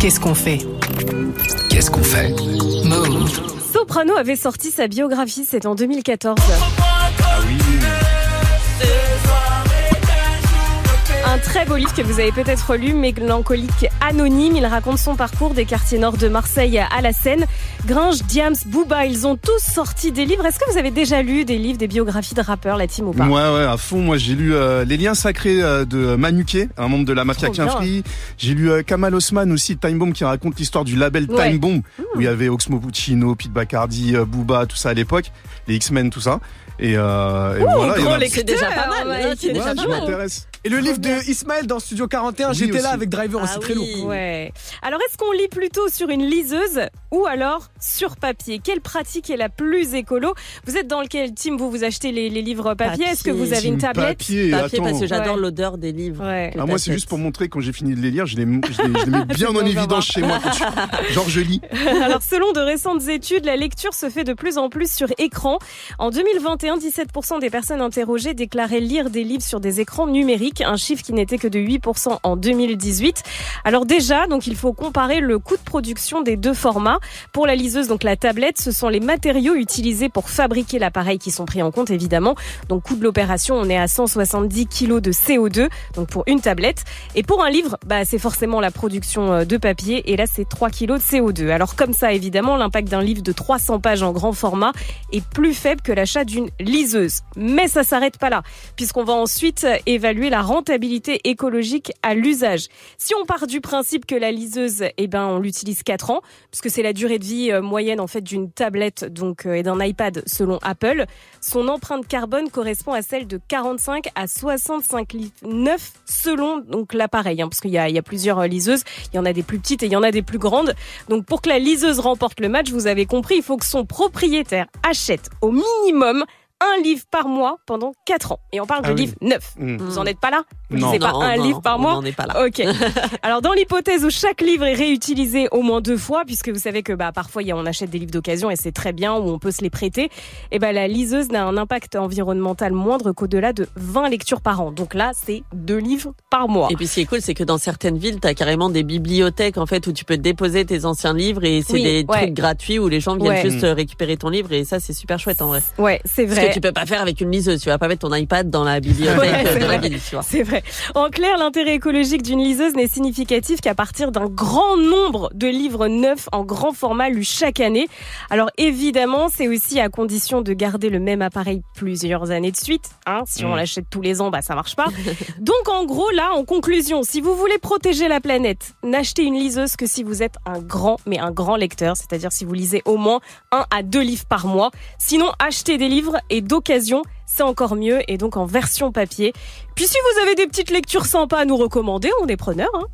Qu'est-ce qu'on fait Qu'est-ce qu'on fait Move. Soprano avait sorti sa biographie, c'est en 2014. Un très beau livre que vous avez peut-être lu, Mélancolique Anonyme. Il raconte son parcours des quartiers nord de Marseille à la Seine. Gringe, Diams, Booba, ils ont tous sorti des livres. Est-ce que vous avez déjà lu des livres, des biographies de rappeurs, la team ou pas? Ouais, ouais, à fond. Moi, j'ai lu euh, Les liens sacrés euh, de Manuquet, un membre de la mafia. Free. J'ai lu euh, Kamal Osman aussi, Time Bomb, qui raconte l'histoire du label Ouais. Time Bomb, où il y avait Oxmo Puccino, Pete Bacardi, euh, Booba, tout ça à l'époque, les X-Men, tout ça. Et, euh, et voilà. gros a- C'est déjà pas mal, Mike, c'est Ouais, déjà je pas mal. m'intéresse. Et le livre de Ismaël dans Studio 41, Oui, j'étais là aussi. avec Driver aussi Ah très oui. lourd. Ouais. Alors, est-ce qu'on lit plutôt sur une liseuse? Ou alors sur papier Quelle pratique est la plus écolo? Vous êtes dans lequel team? Vous vous achetez les, les livres papier, Est-ce que vous avez une tablette? Papier, Papier, parce que j'adore Ouais. l'odeur des livres. Ouais. Ah, moi, c'est juste pour montrer quand j'ai fini de les lire, je les, je les, je les mets bien en évidence chez moi. Genre, je lis. Alors, selon de récentes études, la lecture se fait de plus en plus sur écran. En 2021, 17% des personnes interrogées déclaraient lire des livres sur des écrans numériques, un chiffre qui n'était que de 8% en 2018. Alors déjà, donc il faut comparer le coût de production des deux formats. Pour la liseuse, donc la tablette, ce sont les matériaux utilisés pour fabriquer l'appareil qui sont pris en compte évidemment. Donc coût de l'opération, on est à 170 kg de CO2, donc pour une tablette. Et pour un livre, bah, c'est forcément la production euh, de papier. Et là, c'est 3 kg de CO2. Alors comme ça, évidemment, l'impact d'un livre de 300 pages en grand format est plus faible que l'achat d'une liseuse. Mais ça s'arrête pas là, puisqu'on va ensuite évaluer la rentabilité écologique à l'usage. Si on part du principe que la liseuse, eh ben, on l'utilise 4 ans, puisque c'est la durée de vie euh, moyenne en fait d'une tablette donc euh, et d'un iPad selon Apple, son empreinte carbone correspond à celle de 45 à 65 litres neuf selon donc l'appareil, hein, parce qu'il y a, il y a plusieurs euh, liseuses, il y en a des plus petites et il y en a des plus grandes. Donc pour que la liseuse remporte le match, vous avez compris, il faut que son propriétaire achète au minimum un livre par mois pendant 4 ans. Et on parle Ah de oui. livres neufs. Mm. Vous en êtes pas là Vous Non. lisez pas Non, un non, livre par on mois n'en est pas là. Ok. Alors dans l'hypothèse où chaque livre est réutilisé au moins deux fois, puisque vous savez que bah parfois on achète des livres d'occasion et c'est très bien ou on peut se les prêter, et ben la liseuse n'a un impact environnemental moindre qu'au-delà de 20 lectures par an. Donc là c'est deux livres par mois. Et puis ce qui est cool, c'est que dans certaines villes, t'as carrément des bibliothèques en fait où tu peux déposer tes anciens livres et c'est Oui, des ouais. trucs gratuits où les gens viennent Ouais. juste euh, récupérer ton livre et ça c'est super chouette en vrai. Ouais, c'est Ce vrai. Que tu peux pas faire avec une liseuse, tu vas pas mettre ton iPad dans la bibliothèque Ouais, c'est de la ville. C'est vrai. En clair, l'intérêt écologique d'une liseuse n'est significatif qu'à partir d'un grand nombre de livres neufs en grand format lus chaque année. Alors évidemment, c'est aussi à condition de garder le même appareil plusieurs années de suite. Hein, si on Mm. l'achète tous les ans, bah ça marche pas. Donc en gros, là, en conclusion, si vous voulez protéger la planète, n'achetez une liseuse que si vous êtes un grand, mais un grand lecteur, c'est-à-dire si vous lisez au moins un à deux livres par mois. Sinon, achetez des livres et d'occasion, c'est encore mieux et donc en version papier. Puis si vous avez des petites lectures sympas à nous recommander, on est preneurs. Hein.